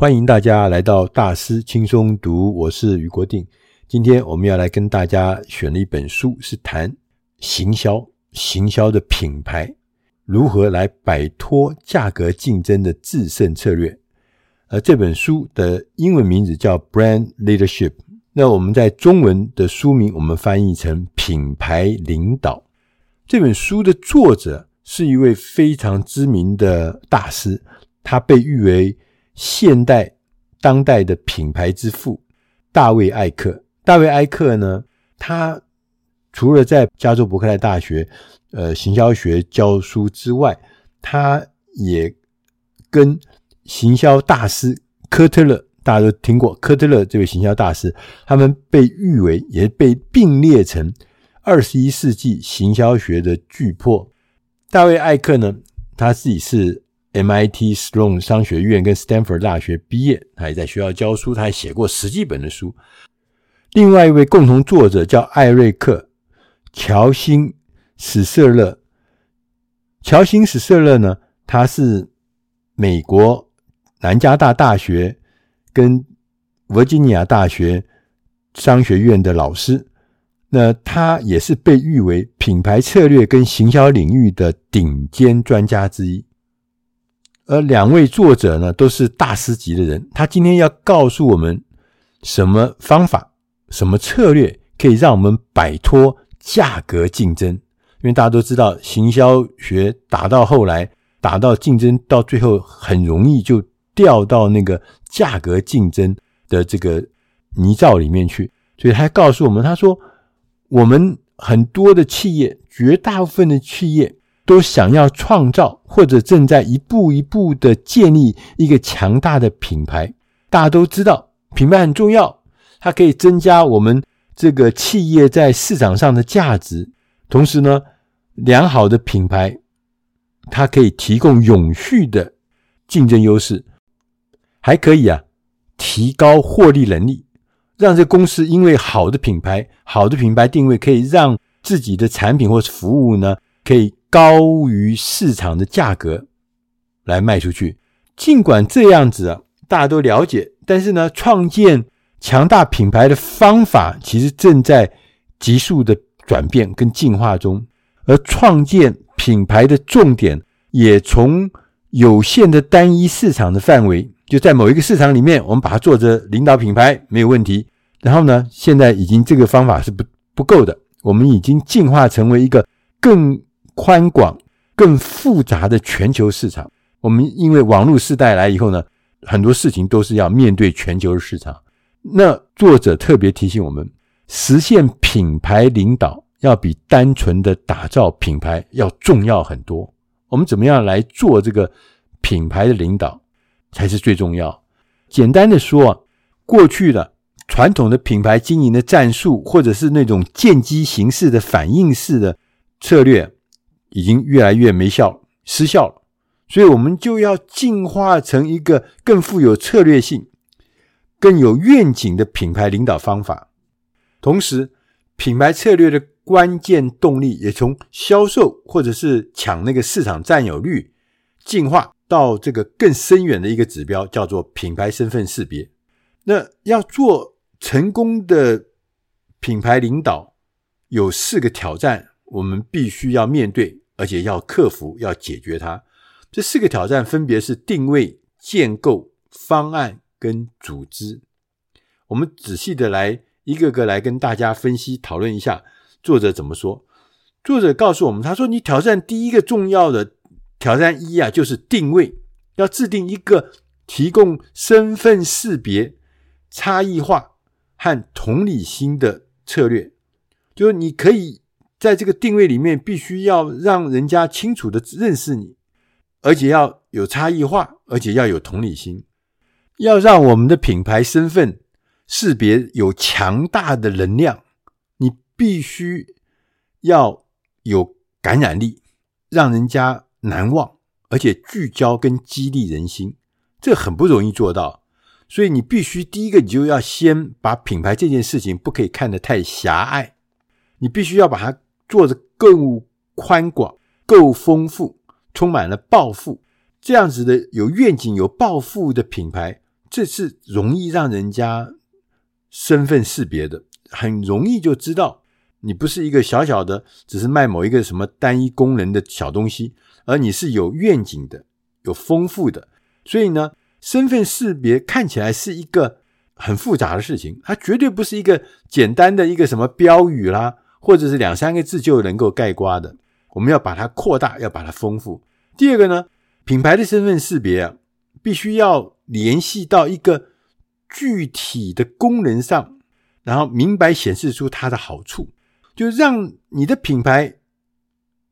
欢迎大家来到大师轻松读，我是余国定。今天我们要来跟大家选了一本书，是谈行销，行销的品牌如何来摆脱价格竞争的制胜策略。而这本书的英文名字叫 Brand Leadership，那我们在中文的书名我们翻译成品牌领导。这本书的作者是一位非常知名的大师。他被誉为现代当代的品牌之父，大卫·艾克。大卫·艾克呢，他除了在加州伯克莱大学呃行销学教书之外，他也跟行销大师科特勒，大家都听过科特勒这位行销大师，他们被誉为也被并列成二十一世纪行销学的巨擘。大卫·艾克呢，他自己是。MIT Sloan 商学院跟 Stanford 大学毕业，他也在学校教书，他还写过十几本的书。另外一位共同作者叫艾瑞克·乔辛史瑟勒。乔辛史瑟勒呢，他是美国南加大大学跟维吉尼亚大学商学院的老师。那他也是被誉为品牌策略跟行销领域的顶尖专家之一。而两位作者呢，都是大师级的人。他今天要告诉我们什么方法、什么策略可以让我们摆脱价格竞争。因为大家都知道，行销学打到后来，打到竞争，到最后很容易就掉到那个价格竞争的这个泥沼里面去。所以他告诉我们，他说，我们很多的企业，绝大部分的企业。都想要创造，或者正在一步一步的建立一个强大的品牌。大家都知道，品牌很重要，它可以增加我们这个企业在市场上的价值。同时呢，良好的品牌，它可以提供永续的竞争优势，还可以啊，提高获利能力，让这公司因为好的品牌、好的品牌定位，可以让自己的产品或是服务呢，可以。高于市场的价格来卖出去，尽管这样子啊，大家都了解，但是呢，创建强大品牌的方法其实正在急速的转变跟进化中，而创建品牌的重点也从有限的单一市场的范围，就在某一个市场里面，我们把它做着领导品牌没有问题。然后呢，现在已经这个方法是不不够的，我们已经进化成为一个更。宽广、更复杂的全球市场，我们因为网络时代来以后呢，很多事情都是要面对全球的市场。那作者特别提醒我们，实现品牌领导要比单纯的打造品牌要重要很多。我们怎么样来做这个品牌的领导才是最重要。简单的说啊，过去的传统的品牌经营的战术，或者是那种见机行事的反应式的策略。已经越来越没效，失效了，所以我们就要进化成一个更富有策略性、更有愿景的品牌领导方法。同时，品牌策略的关键动力也从销售或者是抢那个市场占有率，进化到这个更深远的一个指标，叫做品牌身份识别。那要做成功的品牌领导，有四个挑战，我们必须要面对。而且要克服，要解决它。这四个挑战分别是定位、建构、方案跟组织。我们仔细的来一个个来跟大家分析讨论一下，作者怎么说？作者告诉我们，他说：“你挑战第一个重要的挑战一啊，就是定位，要制定一个提供身份识别、差异化和同理心的策略，就是你可以。”在这个定位里面，必须要让人家清楚的认识你，而且要有差异化，而且要有同理心，要让我们的品牌身份识别有强大的能量。你必须要有感染力，让人家难忘，而且聚焦跟激励人心，这很不容易做到。所以你必须第一个，你就要先把品牌这件事情不可以看得太狭隘，你必须要把它。做的够宽广、够丰富，充满了抱负，这样子的有愿景、有抱负的品牌，这是容易让人家身份识别的，很容易就知道你不是一个小小的，只是卖某一个什么单一功能的小东西，而你是有愿景的、有丰富的。所以呢，身份识别看起来是一个很复杂的事情，它绝对不是一个简单的一个什么标语啦，或者是两三个字就能够概括的。我们要把它扩大，要把它丰富。第二个呢，品牌的身份识别啊，必须要联系到一个具体的功能上，然后明白显示出它的好处，就让你的品牌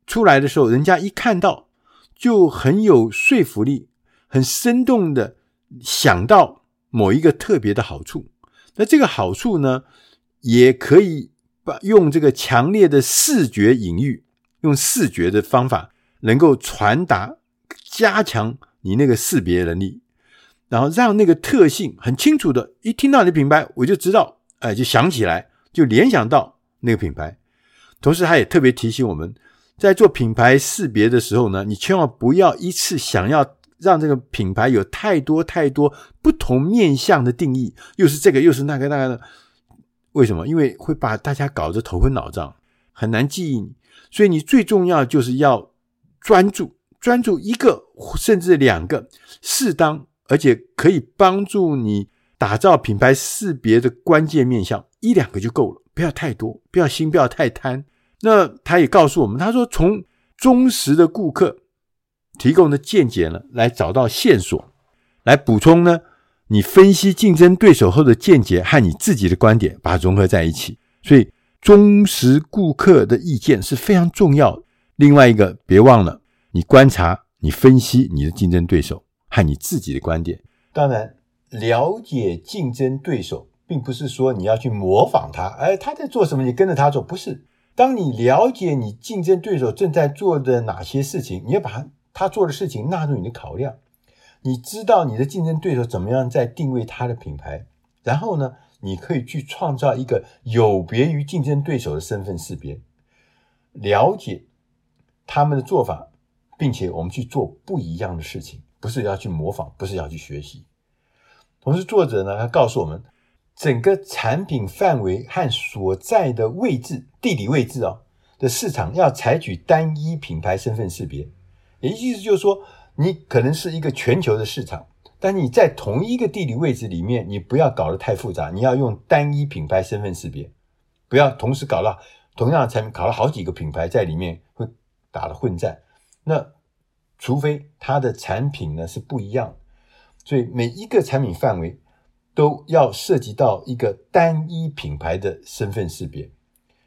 出来的时候，人家一看到就很有说服力，很生动的想到某一个特别的好处。那这个好处呢，也可以用这个强烈的视觉隐喻。用视觉的方法能够传达、加强你那个识别能力，然后让那个特性很清楚的，一听到你的品牌，我就知道，哎，就想起来，就联想到那个品牌。同时，他也特别提醒我们，在做品牌识别的时候呢，你千万不要一次想要让这个品牌有太多太多不同面向的定义，又是这个又是那个那个。为什么？因为会把大家搞得头昏脑胀，很难记忆你。所以你最重要就是要专注，专注一个甚至两个适当而且可以帮助你打造品牌识别的关键面向，一两个就够了，不要太多，不要心，不要太贪。那他也告诉我们，他说从忠实的顾客提供的见解呢，来找到线索，来补充呢，你分析竞争对手后的见解和你自己的观点，把它融合在一起。所以。忠实顾客的意见是非常重要。另外一个，别忘了你观察、你分析你的竞争对手和你自己的观点。当然，了解竞争对手，并不是说你要去模仿他，哎，他在做什么，你跟着他做，不是。当你了解你竞争对手正在做的哪些事情，你要把，他做的事情纳入你的考量。你知道你的竞争对手怎么样在定位他的品牌，然后呢，你可以去创造一个有别于竞争对手的身份识别，了解他们的做法，并且我们去做不一样的事情，不是要去模仿，不是要去学习。同时，作者呢，他告诉我们，整个产品范围和所在的位置、地理位置哦的市场，要采取单一品牌身份识别，也意思就是说，你可能是一个全球的市场。但你在同一个地理位置里面，你不要搞得太复杂，你要用单一品牌身份识别，不要同时搞了同样的产品，搞了好几个品牌在里面会打了混战。那除非它的产品呢是不一样，所以每一个产品范围都要涉及到一个单一品牌的身份识别。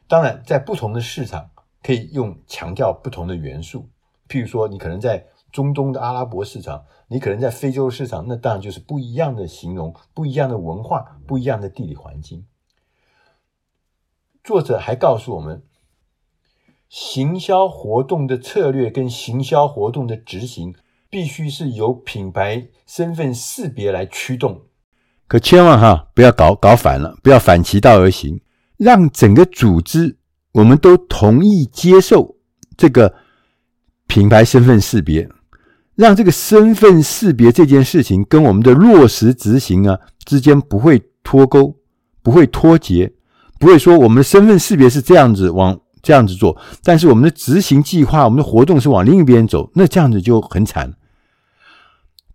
当然，在不同的市场可以用强调不同的元素，譬如说你可能在。中东的阿拉伯市场，你可能在非洲市场，那当然就是不一样的形容，不一样的文化，不一样的地理环境。作者还告诉我们，行销活动的策略跟行销活动的执行，必须是由品牌身份识别来驱动。可千万哈，不要搞搞反了，不要反其道而行，让整个组织我们都同意接受这个品牌身份识别。让这个身份识别这件事情跟我们的落实执行啊之间不会脱钩，不会脱节，不会说我们的身份识别是这样子往这样子做，但是我们的执行计划、我们的活动是往另一边走，那这样子就很惨。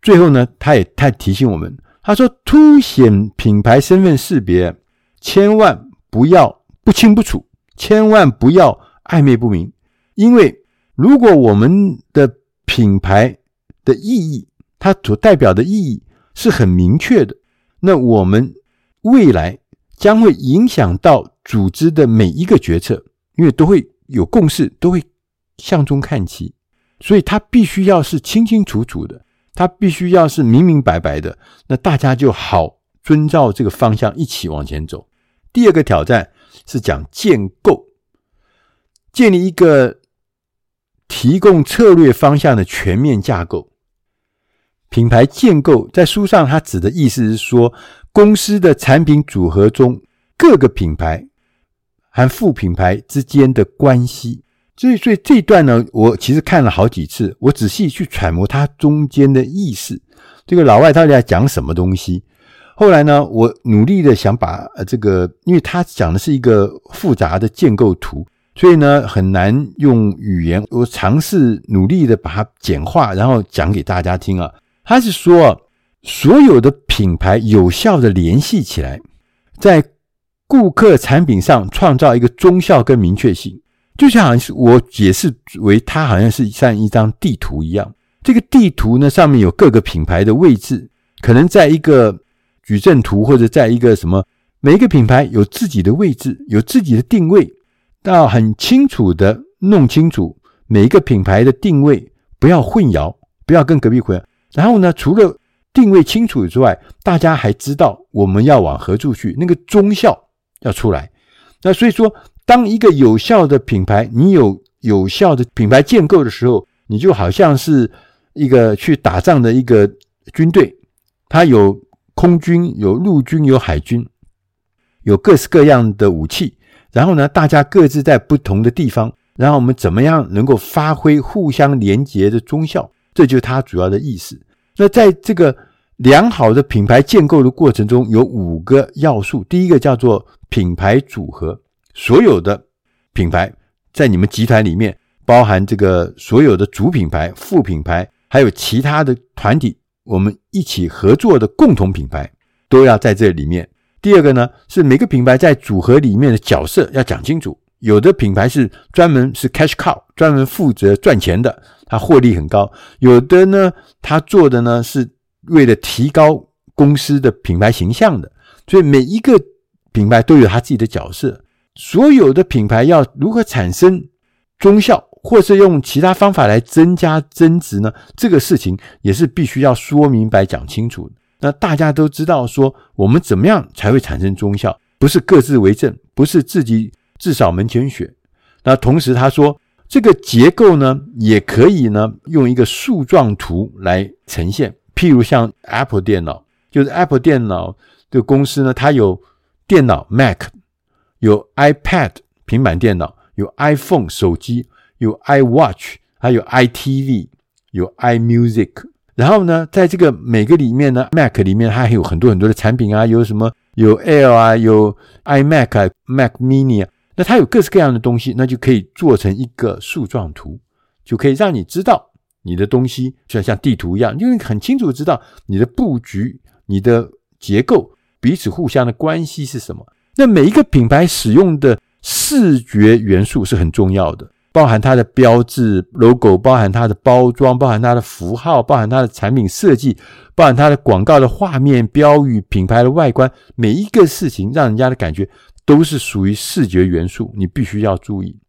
最后呢，他也他提醒我们，他说凸显品牌身份识别，千万不要不清不楚，千万不要暧昧不明，因为如果我们的品牌的意义，它所代表的意义是很明确的。那我们未来将会影响到组织的每一个决策，因为都会有共识，都会向中看齐，所以它必须要是清清楚楚的，它必须要是明明白白的。那大家就好遵照这个方向一起往前走。第二个挑战是讲建构，建立一个提供策略方向的全面架构。品牌建构在书上，它指的意思是说，公司的产品组合中各个品牌和副品牌之间的关系。所以，所以这一段呢，我其实看了好几次，我仔细去揣摩它中间的意思。这个老外到底在讲什么东西？后来呢，我努力的想把这个，因为他讲的是一个复杂的建构图，所以呢很难用语言。我尝试努力的把它简化，然后讲给大家听啊。他是说，所有的品牌有效的联系起来，在顾客产品上创造一个忠效跟明确性，就像好像是我解释为它好像是像一张地图一样。这个地图呢，上面有各个品牌的位置，可能在一个。矩阵图或者在一个什么，每一个品牌有自己的位置，有自己的定位，要很清楚的弄清楚每一个品牌的定位，不要混淆，不要跟隔壁混淆。然后呢，除了定位清楚之外，大家还知道我们要往何处去，那个忠孝要出来。那所以说，当一个有效的品牌，你有有效的品牌建构的时候，你就好像是一个去打仗的一个军队，它有。空军有陆军有海军，有各式各样的武器。然后呢，大家各自在不同的地方。然后我们怎么样能够发挥互相连结的忠孝？这就是它主要的意思。那在这个良好的品牌建构的过程中，有五个要素。第一个叫做品牌组合，所有的品牌在你们集团里面，包含这个所有的主品牌、副品牌，还有其他的团体。我们一起合作的共同品牌都要在这里面。第二个呢，是每个品牌在组合里面的角色要讲清楚。有的品牌是专门是 cash cow，专门负责赚钱的，它获利很高；有的呢，它做的呢是为了提高公司的品牌形象的。所以每一个品牌都有它自己的角色。所有的品牌要如何产生忠效？或是用其他方法来增加增值呢？这个事情也是必须要说明白、讲清楚。那大家都知道说，我们怎么样才会产生忠效？不是各自为政，不是自己至少门前雪。那同时他说，这个结构呢，也可以呢用一个树状图来呈现。譬如像 Apple 电脑，就是 Apple 电脑的公司呢，它有电脑 Mac，有 iPad 平板电脑，有 iPhone 手机。有 iWatch，还有 iTV，有 iMusic。然后呢，在这个每个里面呢，Mac 里面它还有很多很多的产品啊，有什么有 Air 啊，有 iMac 啊，Mac Mini 啊，那它有各式各样的东西，那就可以做成一个树状图，就可以让你知道你的东西就像地图一样，因为很清楚知道你的布局、你的结构彼此互相的关系是什么。那每一个品牌使用的视觉元素是很重要的。包含它的标志 logo，包含它的包装，包含它的符号，包含它的产品设计，包含它的广告的画面、标语、品牌的外观，每一个事情让人家的感觉都是属于视觉元素，你必须要注意，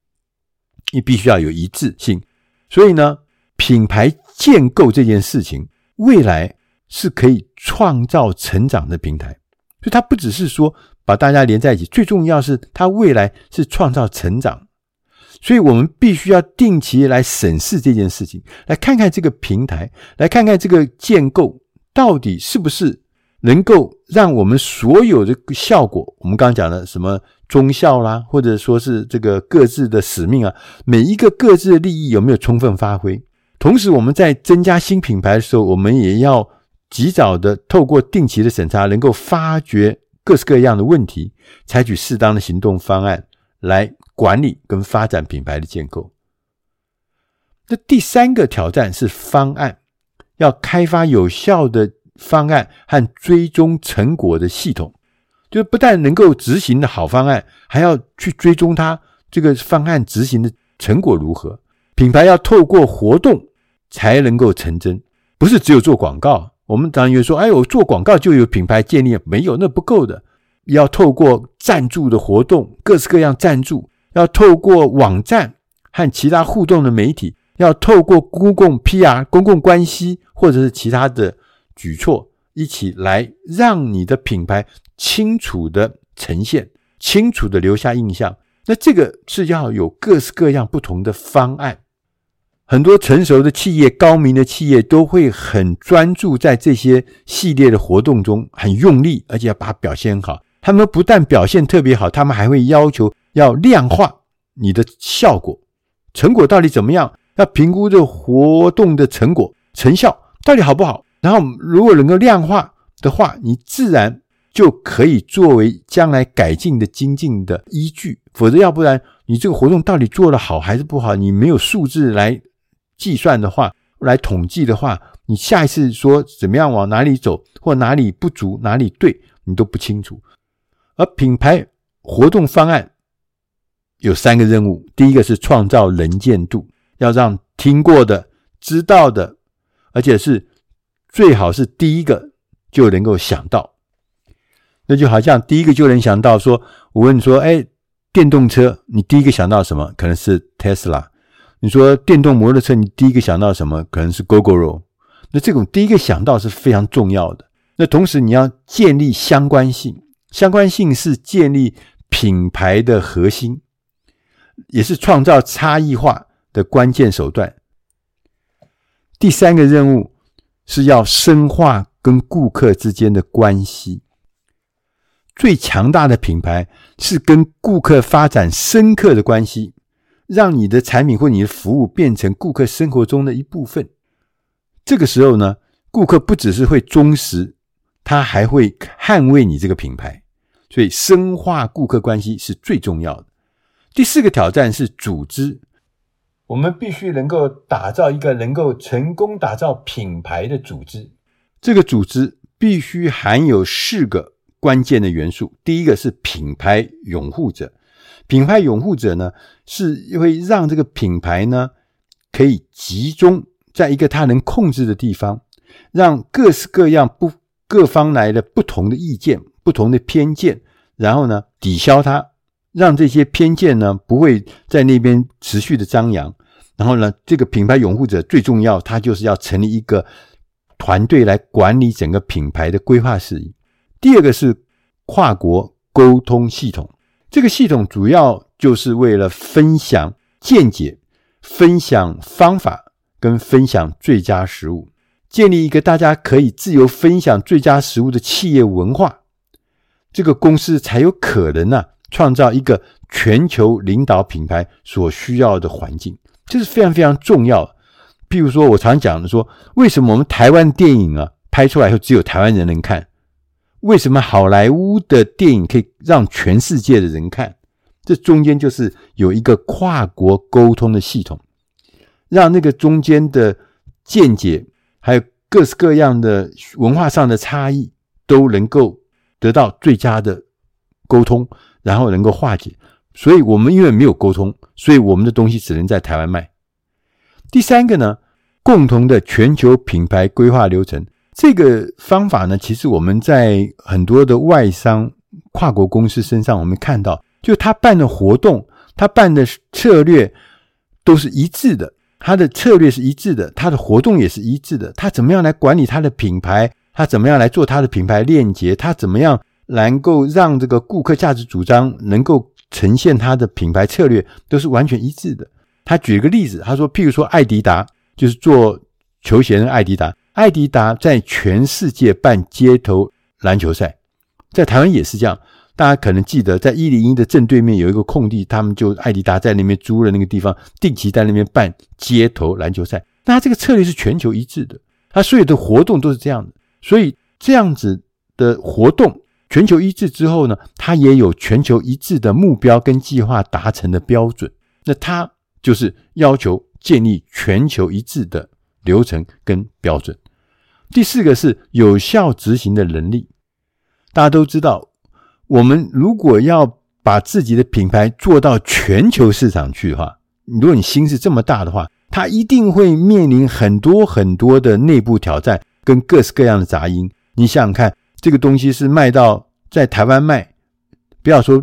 你必须要有一致性。所以呢，品牌建构这件事情，未来是可以创造成长的平台。所以它不只是说把大家连在一起，最重要是它未来是创造成长。所以我们必须要定期来审视这件事情，来看看这个平台，来看看这个建构到底是不是能够让我们所有的效果，我们刚刚讲的什么忠效啦，或者说是这个各自的使命啊，每一个各自的利益有没有充分发挥？同时，我们在增加新品牌的时候，我们也要及早的透过定期的审查，能够发掘各式各样的问题，采取适当的行动方案来。管理跟发展品牌的建构。那第三个挑战是方案，要开发有效的方案和追踪成果的系统，就是不但能够执行的好方案，还要去追踪它这个方案执行的成果如何。品牌要透过活动才能够成真，不是只有做广告。我们当然有说，哎，我做广告就有品牌建立，没有，那不够的。要透过赞助的活动，各式各样赞助。要透过网站和其他互动的媒体，要透过公共 PR、公共关系或者是其他的举措，一起来让你的品牌清楚的呈现，清楚的留下印象。那这个是要有各式各样不同的方案。很多成熟的企业、高明的企业都会很专注在这些系列的活动中，很用力，而且要把它表现好。他们不但表现特别好，他们还会要求。要量化你的效果，成果到底怎么样？要评估这活动的成果成效到底好不好？然后如果能够量化的话，你自然就可以作为将来改进的精进的依据。否则，要不然你这个活动到底做得好还是不好，你没有数字来计算的话，来统计的话，你下一次说怎么样往哪里走，或哪里不足，哪里对，你都不清楚。而品牌活动方案有三个任务：第一个是创造能见度，要让听过的、知道的，而且是最好是第一个就能够想到。那就好像第一个就能想到说，我问你说，哎。电动车，你第一个想到什么？可能是 Tesla。你说电动摩托车，你第一个想到什么？可能是 Gogoro。那这种第一个想到是非常重要的。那同时你要建立相关性，相关性是建立品牌的核心，也是创造差异化的关键手段。第三个任务是要深化跟顾客之间的关系。最强大的品牌是跟顾客发展深刻的关系，让你的产品或你的服务变成顾客生活中的一部分。这个时候呢，顾客不只是会忠实，他还会捍卫你这个品牌。所以，深化顾客关系是最重要的。第四个挑战是组织，我们必须能够打造一个能够成功打造品牌的组织。这个组织必须含有四个。关键的元素，第一个是品牌拥护者。品牌拥护者呢，是会让这个品牌呢，可以集中在一个他能控制的地方，让各式各样不各方来的不同的意见、不同的偏见，然后呢，抵消它，让这些偏见呢，不会在那边持续的张扬。然后呢，这个品牌拥护者最重要，他就是要成立一个团队来管理整个品牌的规划事宜。第二个是跨国沟通系统，这个系统主要就是为了分享见解、分享方法跟分享最佳食物，建立一个大家可以自由分享最佳食物的企业文化，这个公司才有可能呢、啊、创造一个全球领导品牌所需要的环境，这是非常非常重要的。譬如说，我常讲的说，为什么我们台湾电影啊拍出来后只有台湾人能看？为什么好莱坞的电影可以让全世界的人看？这中间就是有一个跨国沟通的系统，让那个中间的见解，还有各式各样的文化上的差异，都能够得到最佳的沟通，然后能够化解。所以，我们因为没有沟通，所以我们的东西只能在台湾卖。第三个呢，共同的全球品牌规划流程。这个方法呢，其实我们在很多的外商跨国公司身上，我们看到，就他办的活动，他办的策略都是一致的，他的策略是一致的，他的活动也是一致的。他怎么样来管理他的品牌？他怎么样来做他的品牌链接？他怎么样能够让这个顾客价值主张能够呈现他的品牌策略，都是完全一致的。他举一个例子，他说，譬如说，爱迪达就是做球鞋的爱迪达。爱迪达在全世界办街头篮球赛，在台湾也是这样。大家可能记得，在一零一的正对面有一个空地，他们就爱迪达在那边租了那个地方，定期在那边办街头篮球赛。那他这个策略是全球一致的，他所有的活动都是这样的。所以这样子的活动全球一致之后呢，他也有全球一致的目标跟计划达成的标准。那他就是要求建立全球一致的流程跟标准。第四个是有效执行的能力。大家都知道，我们如果要把自己的品牌做到全球市场去的话，如果你心是这么大的话，它一定会面临很多很多的内部挑战跟各式各样的杂音。你想想看，这个东西是卖到在台湾卖，不要说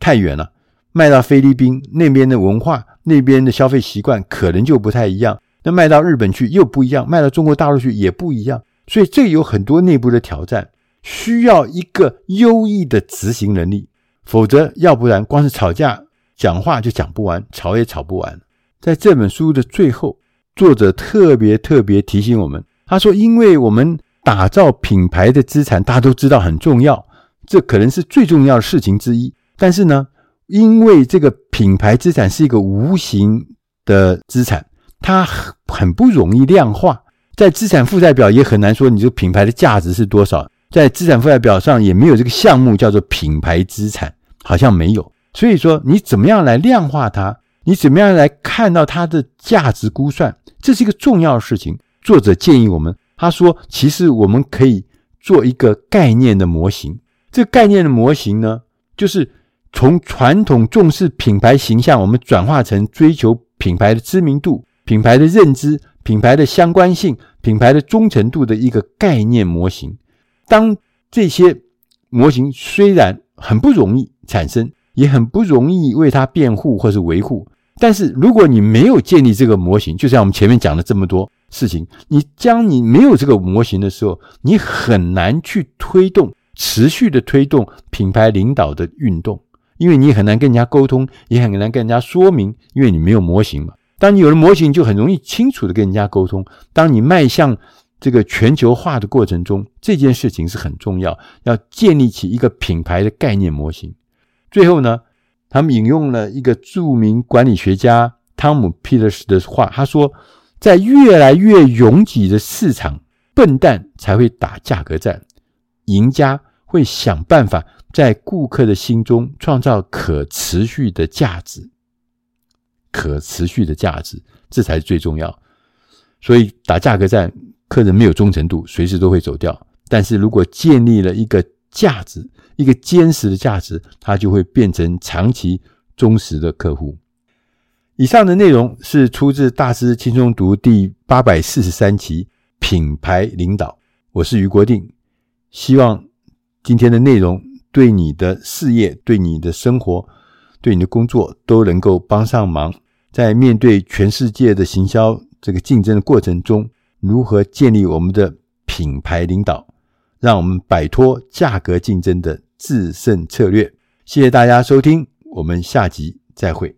太远了，卖到菲律宾那边的文化、那边的消费习惯可能就不太一样。那卖到日本去又不一样，卖到中国大陆去也不一样，所以这有很多内部的挑战，需要一个优异的执行能力，否则要不然光是吵架讲话就讲不完，吵也吵不完。在这本书的最后，作者特别特别提醒我们，他说：“因为我们打造品牌的资产，大家都知道很重要，这可能是最重要的事情之一。但是呢，因为这个品牌资产是一个无形的资产。”它很很不容易量化，在资产负债表也很难说你这个品牌的价值是多少，在资产负债表上也没有这个项目叫做品牌资产，好像没有。所以说，你怎么样来量化它？你怎么样来看到它的价值估算？这是一个重要的事情。作者建议我们，他说，其实我们可以做一个概念的模型。这个概念的模型呢，就是从传统重视品牌形象，我们转化成追求品牌的知名度、品牌的认知、品牌的相关性、品牌的忠诚度的一个概念模型。当这些模型虽然很不容易产生，也很不容易为它辩护或是维护，但是如果你没有建立这个模型，就像我们前面讲的这么多事情，你将你没有这个模型的时候，你很难去推动持续的推动品牌领导的运动，因为你很难跟人家沟通，也很难跟人家说明，因为你没有模型嘛。当你有了模型，就很容易清楚的跟人家沟通。当你迈向这个全球化的过程中，这件事情是很重要，要建立起一个品牌的概念模型。最后呢，他们引用了一个著名管理学家汤姆·皮特斯的话，他说：“在越来越拥挤的市场，笨蛋才会打价格战，赢家会想办法在顾客的心中创造可持续的价值。可持续的价值，这才是最重要。所以打价格战，客人没有忠诚度，随时都会走掉。但是如果建立了一个价值，一个坚实的价值，它就会变成长期忠实的客户。以上的内容是出自大师轻松读第八百四十三期品牌领导。我是于国定，希望今天的内容对你的事业、对你的生活、对你的工作都能够帮上忙。在面对全世界的行销这个竞争的过程中，如何建立我们的品牌领导？让我们摆脱价格竞争的制胜策略。谢谢大家收听，我们下集再会。